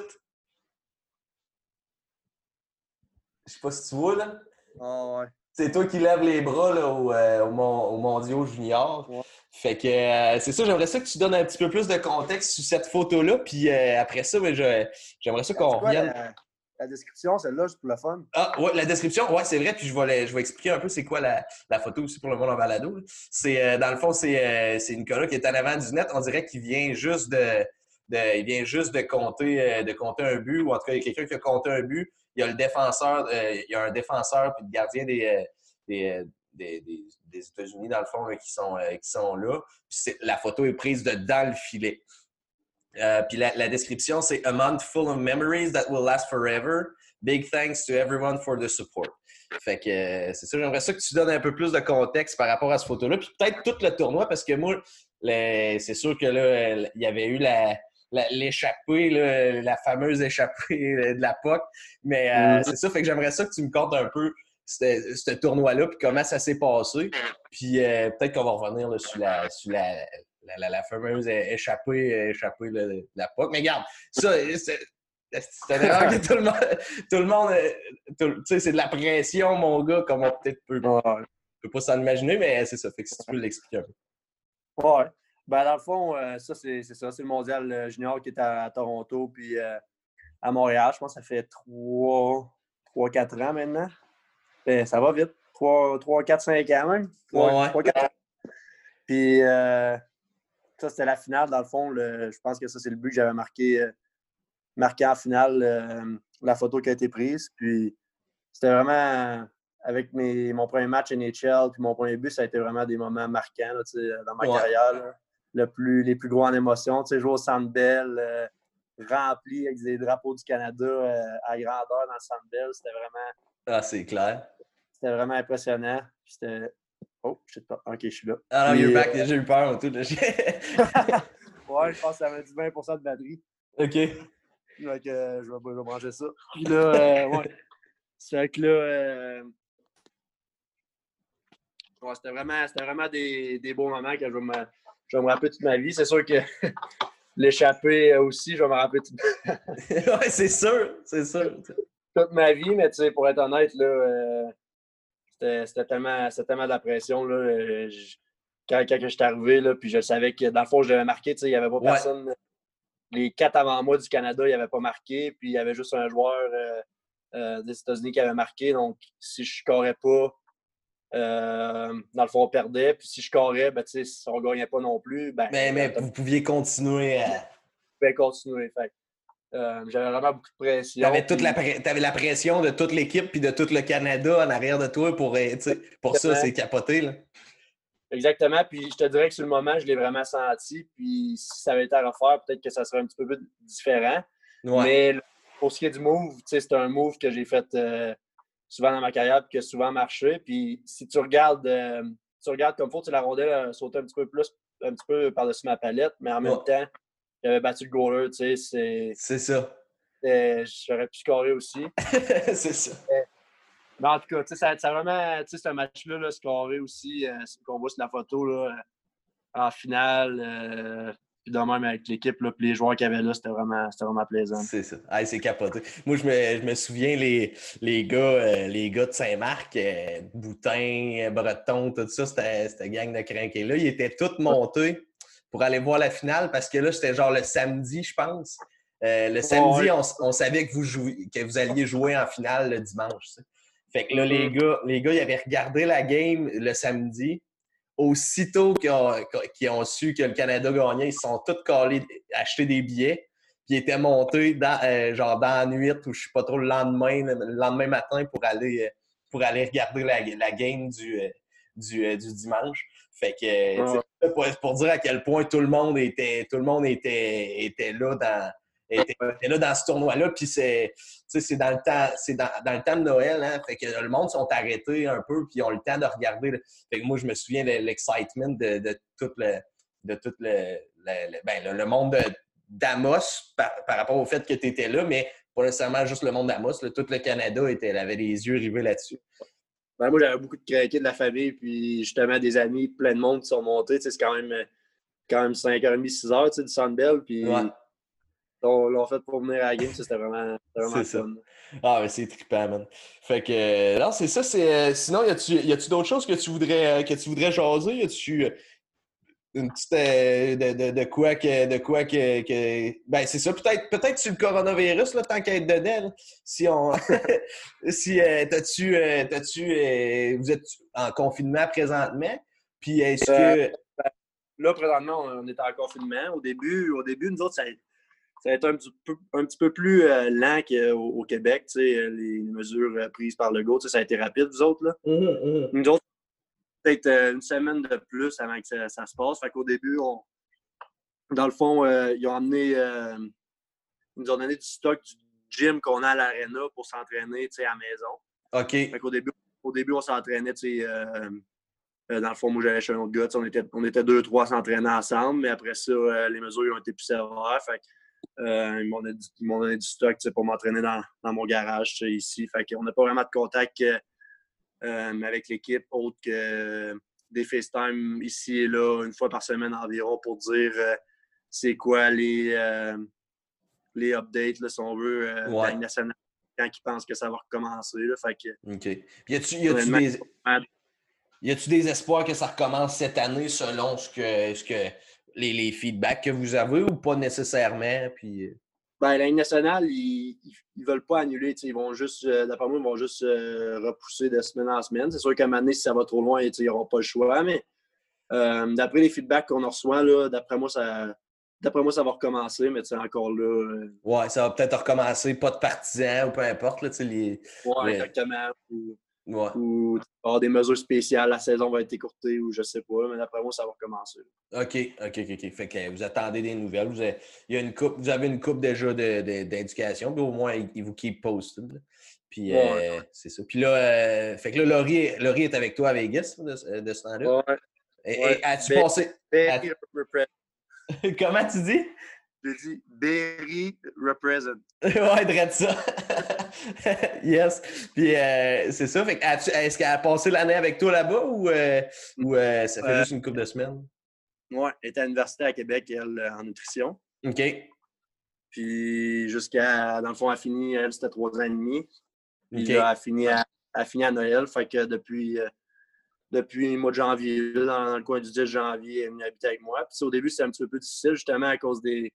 [SPEAKER 1] Je sais pas si tu vois, là.
[SPEAKER 2] Ah ouais.
[SPEAKER 1] C'est toi qui lèves les bras là, au, euh, au, Mondiaux junior. Fait que euh, c'est ça, j'aimerais ça que tu donnes un petit peu plus de contexte sur cette photo-là. Puis euh, après ça, ben, j'aimerais ça qu'on revienne.
[SPEAKER 2] La, description, celle-là, c'est pour le fun?
[SPEAKER 1] Ah, ouais, la description, ouais, c'est vrai. Puis je vais, je vais expliquer un peu c'est quoi la, la, photo aussi pour le monde en balado. C'est, dans le fond, c'est, Nicolas qui est en avant du net. On dirait qu'il vient juste de, de, il vient juste de compter, de compter un but, ou en tout cas, il y a quelqu'un qui a compté un but il y a le défenseur, euh, il y a un défenseur puis le gardien des, euh, euh, des, des, des États-Unis, dans le fond, qui, sont, qui sont là. Puis la photo est prise de dans le filet. puis la, la description, c'est A month full of memories that will last forever. Big thanks to everyone for the support. Fait que c'est ça, j'aimerais ça que tu donnes un peu plus de contexte par rapport à cette photo-là. Puis peut-être tout le tournoi, parce que moi, c'est sûr que là, il y avait eu la, l'échappée, la, fameuse échappée de la POC. Mais euh, mm. c'est ça, fait que j'aimerais ça que tu me comptes un peu ce tournoi-là, puis comment ça s'est passé. Puis euh, peut-être qu'on va revenir sur, la, la, fameuse échappée, échappée de la POC. Mais regarde, ça, c'est une erreur que tout le monde. Tout le monde tu sais, c'est de la pression, mon gars, comme on peut-être peut, peut pas s'en imaginer, mais c'est ça. Fait que si tu peux l'expliquer un peu.
[SPEAKER 2] Ouais. Ben, dans le fond, euh, ça, c'est ça. C'est le mondial euh, junior qui est à, Toronto, puis euh, à Montréal. Je pense que ça fait 3-4 ans maintenant. Ben, ça va vite. 3, 4, 5 ans même. 3, 4 ans. Puis ça, c'était la finale. Dans le fond, je pense que ça, c'est le but que j'avais marqué, marqué en finale, la photo qui a été prise. Puis c'était vraiment avec mes, mon premier match NHL puis mon premier but, ça a été vraiment des moments marquants dans ma carrière le plus, les plus gros en émotion. Tu sais, jouer au Centre Bell, euh, rempli avec des drapeaux du Canada euh, à grandeur dans le Centre Bell, c'était vraiment...
[SPEAKER 1] Ah, c'est clair.
[SPEAKER 2] C'était vraiment impressionnant. C'était... Oh, je sais pas. OK, je suis là.
[SPEAKER 1] Ah non, you're back. Euh, j'ai eu peur en tout. (laughs) ouais,
[SPEAKER 2] je pense que ça avait du 20% de batterie.
[SPEAKER 1] OK.
[SPEAKER 2] Donc, je, vais, je vais brancher ça. Puis là, (laughs) ouais. C'est que là... Ouais, c'était vraiment, vraiment des, des, beaux moments que je vais me je vais me rappeler toute ma vie. C'est sûr que (laughs) l'échapper aussi, je vais me rappeler toute
[SPEAKER 1] Oui, c'est sûr, c'est sûr.
[SPEAKER 2] Toute ma vie, mais tu sais, pour être honnête, là, euh, c'était tellement, tellement de la pression. Là, euh, quand, quand je suis arrivé, là, puis je savais que dans le fond, je devais marquer, il n'y avait pas personne. Les quatre avant moi du Canada, il n'y avait pas marqué, puis il y avait juste un joueur euh, des États-Unis qui avait marqué. Donc, si je ne pas, euh, dans le fond, on perdait. Puis si je corrais, ben, si on ne gagnait pas non plus. Ben,
[SPEAKER 1] mais, mais vous pouviez continuer à.
[SPEAKER 2] Je pouvais continuer. Fait. Euh, j'avais vraiment beaucoup de pression.
[SPEAKER 1] Tu avais, la, avais la pression de toute l'équipe puis de tout le Canada en arrière de toi pour, euh, pour ça, c'est capoté. Là.
[SPEAKER 2] Exactement. Puis je te dirais que sur le moment, je l'ai vraiment senti. Puis si ça avait été à refaire, peut-être que ça serait un petit peu plus différent. Mais pour ce qui est du move, c'est un move que j'ai fait souvent dans ma carrière et qui a souvent marché. Puis si tu regardes, euh, tu regardes comme faut, la rondelle a sauté un petit peu plus, un petit peu par-dessus ma palette, mais en même temps, j'avais battu le goaler, tu sais.
[SPEAKER 1] C'est ça.
[SPEAKER 2] J'aurais pu scorer aussi. (laughs)
[SPEAKER 1] c'est ça.
[SPEAKER 2] Mais en tout cas, ça, ça vraiment, tu sais, ce match-là, là, scorer aussi, euh, qu'on voit sur la photo, là, en finale, euh, puis de même avec l'équipe, puis les joueurs qu'il y avait là, c'était vraiment, vraiment plaisant.
[SPEAKER 1] C'est ça. c'est capoté. Moi, je me, je me souviens, les, les, gars, euh, les gars de Saint-Marc, euh, Boutin, Breton, tout ça, c'était gang de crinqués là. Ils étaient tous montés pour aller voir la finale parce que là, c'était genre le samedi, je pense. Euh, le samedi, on, savait que vous, jouiez, que vous alliez jouer en finale le dimanche. Fait que là, les mm-hmm. gars, les gars, ils avaient regardé la game le samedi aussitôt qu'ils ont, su que le Canada gagnait, ils se sont tous collés acheter des billets. Puis ils étaient montés dans, euh, genre dans la nuit ou je sais pas trop le lendemain, le lendemain matin pour aller, euh, pour aller regarder la, la game du, du, du, dimanche. Fait que pour, pour, dire à quel point tout le monde était, tout le monde était, était là dans, était, là dans ce tournoi-là. Puis c'est, dans le temps, c'est dans, le temps de Noël, hein, fait que le monde sont arrêtés un peu, puis ils ont le temps de regarder. Fait que moi, je me souviens de l'excitement de, tout le de tout le, ben, le, monde d'Amos par, rapport au fait que tu étais là, mais pas nécessairement juste le monde d'Amos. Tout le Canada était, avait les yeux rivés là-dessus.
[SPEAKER 2] Ben, moi, j'avais beaucoup de craqués de la famille, puis justement des amis, plein de monde qui sont montés. C'est quand même, quand même 5h30, 6h du Sandbell. Puis on l'a fait pour venir à la game. C'était vraiment, vraiment fun.
[SPEAKER 1] Ah, mais c'est trippant, man. Fait que, euh, non, c'est ça. C'est, sinon, y a-tu d'autres choses que tu voudrais, euh, que tu voudrais jaser? Y a-tu euh, une petite. de, de, de, quoi que. De quoi que, que... Ben, c'est ça. Peut-être peut sur le coronavirus, là, tant qu'à être dedans. Si on. (laughs) si. t'as-tu. t'as-tu vous êtes en confinement présentement? Puis est-ce que.
[SPEAKER 2] Là, présentement, on est en confinement. Au début, au début nous autres, ça, ça a été un petit peu, un petit peu plus euh, lent qu'au au Québec, les mesures euh, prises par le GO. Ça a été rapide, vous autres. Là. Mmh, mmh. Nous autres, peut-être euh, une semaine de plus avant que ça, se passe. Fait qu'au début, on, dans le fond, ils ont amené ils nous ont donné du stock du gym qu'on a à l'aréna pour s'entraîner à la maison.
[SPEAKER 1] OK.
[SPEAKER 2] Fait qu'au début, au début, on s'entraînait, dans le fond, moi, j'allais chez un autre gars. On était, on était deux, trois s'entraîner ensemble, mais après ça, les mesures ont été plus sévères. Fait euh, ils m'ont donné, du stock pour m'entraîner dans, mon garage ici. Fait qu'on n'a pas vraiment de contact euh, avec l'équipe autre que des FaceTime ici et là, une fois par semaine environ, pour dire euh, c'est quoi les, les updates, là, si on veut, ouais. nationale quand ils pensent que ça va recommencer. Là, fait que,
[SPEAKER 1] OK. y a-tu des... Des espoirs que ça recommence cette année selon ce que, ce que les, feedbacks que vous avez ou pas nécessairement? Puis... Euh?
[SPEAKER 2] Ben, la Ligue nationale, ils ne veulent pas annuler. Ils vont juste, euh, d'après moi, ils vont juste euh, repousser de semaine en semaine. C'est sûr qu'à un moment donné, si ça va trop loin, ils n'auront pas le choix. Mais d'après les feedbacks qu'on reçoit, d'après moi, ça. D'après moi, ça va recommencer, mais c'est encore là.
[SPEAKER 1] Ouais, ça va peut-être recommencer, pas de partisans ou peu importe. Là, les,
[SPEAKER 2] ouais, exactement. Ou avoir des mesures spéciales, la saison va être écourtée ou je sais pas, mais d'après moi, ça va recommencer.
[SPEAKER 1] OK, OK, OK, Fait que vous attendez des nouvelles. Vous avez, il y a une coupe, vous avez une coupe déjà d'éducation, puis au moins, ils vous keep posted. Puis euh, c'est ça. Puis là, euh, fait que là, Laurie, est avec toi à Vegas de, de ce temps-là.
[SPEAKER 2] Ouais.
[SPEAKER 1] Et, as-tu passé. (laughs) Comment tu dis?
[SPEAKER 2] J'ai dit Berry represent. (laughs)
[SPEAKER 1] ouais, de ça. (laughs) yes. Puis euh, c'est ça. Fait est-ce qu'elle a passé l'année avec toi là-bas ou, euh, ou euh, ça fait juste une couple de semaines?
[SPEAKER 2] Ouais, elle était à l'université à Québec, elle, en nutrition.
[SPEAKER 1] OK.
[SPEAKER 2] Puis jusqu'à, dans le fond, elle a fini, elle, c'était trois ans et demi. Puis elle a fini à, a fini à Noël. Fait que depuis, depuis le mois de janvier, dans, le coin du 10 janvier, elle est venue habiter avec moi. Puis au début, c'était un petit peu plus difficile, justement, à cause des,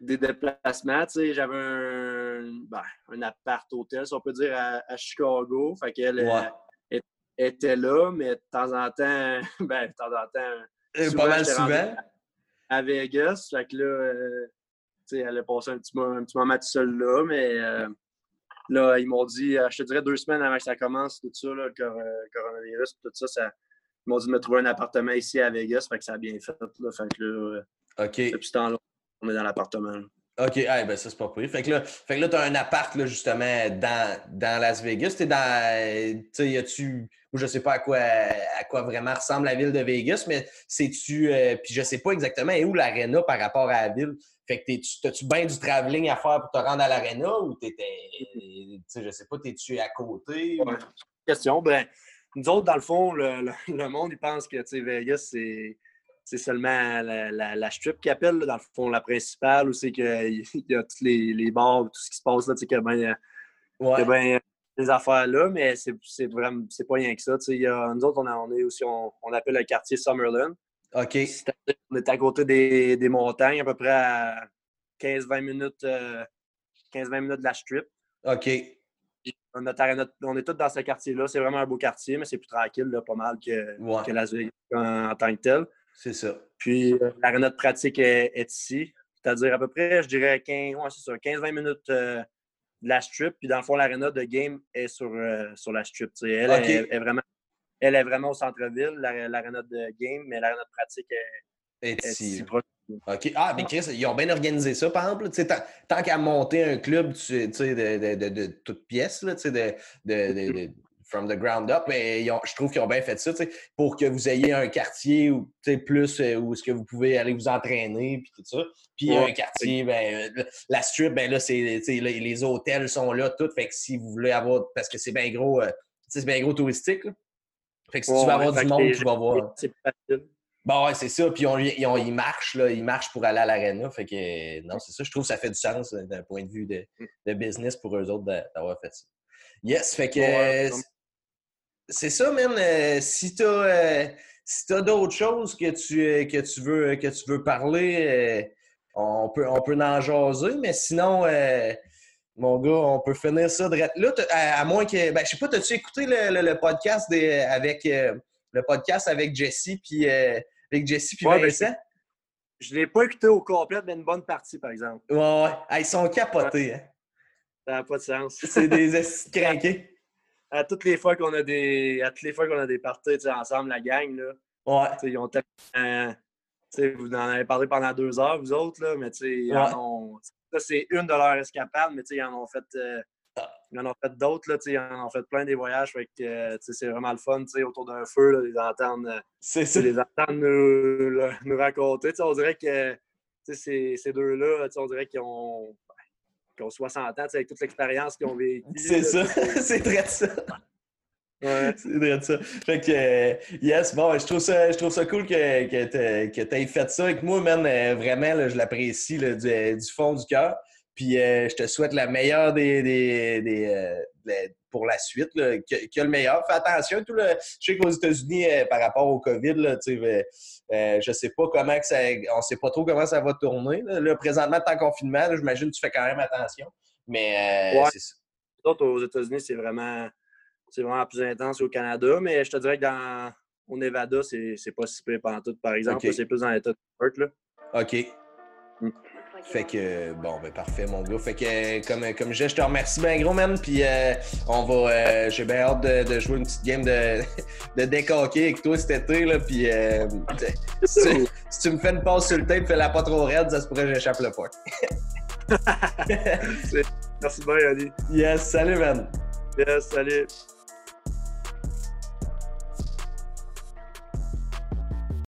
[SPEAKER 2] des déplacements. J'avais un, ben, un appart hôtel, si on peut dire, à, Chicago. Fait qu'elle euh, était là, mais de temps en temps, (laughs) ben, de temps en temps.
[SPEAKER 1] Euh, pas mal souvent.
[SPEAKER 2] À Vegas. Fait que là, euh, elle a passé un petit, un petit moment tout seul là, mais là, ils m'ont dit, je te dirais deux semaines avant que ça commence, tout ça, le coronavirus, tout ça, ça ils m'ont dit de me trouver un appartement ici à Vegas, fait que ça a bien fait. Là, fait que là,
[SPEAKER 1] OK.
[SPEAKER 2] depuis ce temps-là, on est dans l'appartement.
[SPEAKER 1] OK, ben ça, c'est pas pire. Fait que là, fait que là tu as un appart, là, justement, dans, dans Las Vegas. T'es dans. Tu sais, y a-tu. Je sais pas à quoi, à quoi vraiment ressemble la ville de Vegas, mais sais-tu. Euh, puis je sais pas exactement où l'aréna par rapport à la ville. Fait que t'as-tu bien du travelling à faire pour te rendre à l'aréna ou t'étais. Tu sais, je sais pas, t'es-tu à côté?
[SPEAKER 2] Question. Ben, nous autres, dans le fond, le, le monde, il pense que Vegas, c'est c'est seulement la, la, strip qui appelle, dans le fond, la principale, où c'est qu'il (laughs) y a tous les, les bars, tout ce qui se passe là, tu sais, qu'il y a bien, des affaires là, mais c'est vraiment, c'est pas rien que ça. Tu sais, y a, nous autres, on, on est aussi, on, on, appelle le quartier Summerlin.
[SPEAKER 1] OK.
[SPEAKER 2] On est à côté des, des, montagnes, à peu près à 15-20 minutes, 15-20 euh, minutes de la strip.
[SPEAKER 1] OK.
[SPEAKER 2] On, on est tous dans ce quartier-là. C'est vraiment un beau quartier, mais c'est plus tranquille, là, pas mal que, que Las Vegas en, tant que tel.
[SPEAKER 1] C'est ça.
[SPEAKER 2] Puis euh, l'aréna de pratique est, ici. C'est-à-dire à peu près, je dirais 15-20 minutes euh, de la strip. Puis dans le fond, l'aréna de game est sur, euh, sur la strip. Elle, est, vraiment, elle est vraiment au centre-ville, l'aréna de game, mais l'aréna de pratique est, est ici.
[SPEAKER 1] OK. Ah, mais Chris, ils ont bien organisé ça, par exemple. Tant, tant qu'à monter un club de, de, de, de, toute pièce, là, de, de, from the ground up. Mais je trouve qu'ils ont bien fait ça, pour que vous ayez un quartier où, plus euh, où est-ce que vous pouvez aller vous entraîner, puis tout ça. Puis un quartier, ben, la strip, ben là, c'est, les, hôtels sont là, tout. Fait que si vous voulez avoir, parce que c'est bien gros, euh, c'est bien gros touristique, Fait que si tu veux avoir du monde, tu vas voir. C'est facile. Bon, ouais, c'est ça. Puis ils, marchent, là, ils marchent pour aller à l'aréna. Fait que, non, c'est ça. Je trouve que ça fait du sens euh, d'un point de vue de, de, business pour eux autres d'avoir fait ça. Yes, fait que. C'est ça, même. Euh, si tu as, euh, d'autres choses que tu, que, tu veux, que tu veux parler, on, peut, on peut en jaser. Mais sinon, mon gars, on peut finir ça de là. À, moins que. Ben, je sais pas, as-tu écouté le, podcast avec. le podcast avec Jesse puis avec Jesse puis ben, Vincent?
[SPEAKER 2] je ne l'ai pas écouté au complet, mais une bonne partie, par exemple.
[SPEAKER 1] Ouais, ouais. ils sont capotés. Hein?
[SPEAKER 2] Ça n'a pas de sens.
[SPEAKER 1] C'est des (laughs) craqués.
[SPEAKER 2] À toutes les fois qu'on a des. À toutes les fois qu'on a des parties ensemble, la gang, là.
[SPEAKER 1] Ouais.
[SPEAKER 2] Ils ont tellement. vous en avez parlé pendant deux heures, vous autres, là, mais ont... ça, c'est une de leurs escapades, mais ils en ont fait. Euh, ils en ont fait d'autres, ils en ont fait plein des voyages. Fait que, euh, c'est vraiment le fun autour d'un feu, là, les entendre, euh, les entendre nous, nous raconter. On dirait que ces, ces deux-là, on dirait qu'ils ont, ont 60 ans avec toute l'expérience qu'ils ont vécue.
[SPEAKER 1] C'est ça, (laughs) c'est très ça. Ouais. C'est vrai ça. Fait que, euh, yes, bon, je trouve ça, je trouve ça cool que, que tu aies fait ça avec moi, man. vraiment, je l'apprécie du, du, fond du cœur. Puis euh, je te souhaite la meilleure des, des, euh, pour la suite, là, que, le meilleur. Fais attention, tout le, je sais qu'aux États-Unis, euh, par rapport au COVID, là, euh, je sais pas comment que ça. On sait pas trop comment ça va tourner. Là, présentement, en confinement, j'imagine que tu fais quand même attention. Mais c'est ça.
[SPEAKER 2] aux États-Unis, c'est vraiment, c'est vraiment plus intense qu'au Canada, mais je te dirais que dans au Nevada, c'est pas si pendant tout, par exemple. C'est plus dans l'État de Perth.
[SPEAKER 1] OK. Mm. Fait que, bon, ben parfait, mon gars. Fait que, comme, comme je je te remercie bien gros, man. Puis, euh, on va. Euh, j'ai bien hâte de, jouer une petite game de, (laughs) de deck avec toi cet été, là. Puis, euh, si, tu, me fais une passe sur le tape, fais-la pas trop raide, ça se pourrait que j'échappe le point. (laughs) (laughs)
[SPEAKER 2] Merci bien, Ali.
[SPEAKER 1] Yes, salut, man.
[SPEAKER 2] Yes, salut.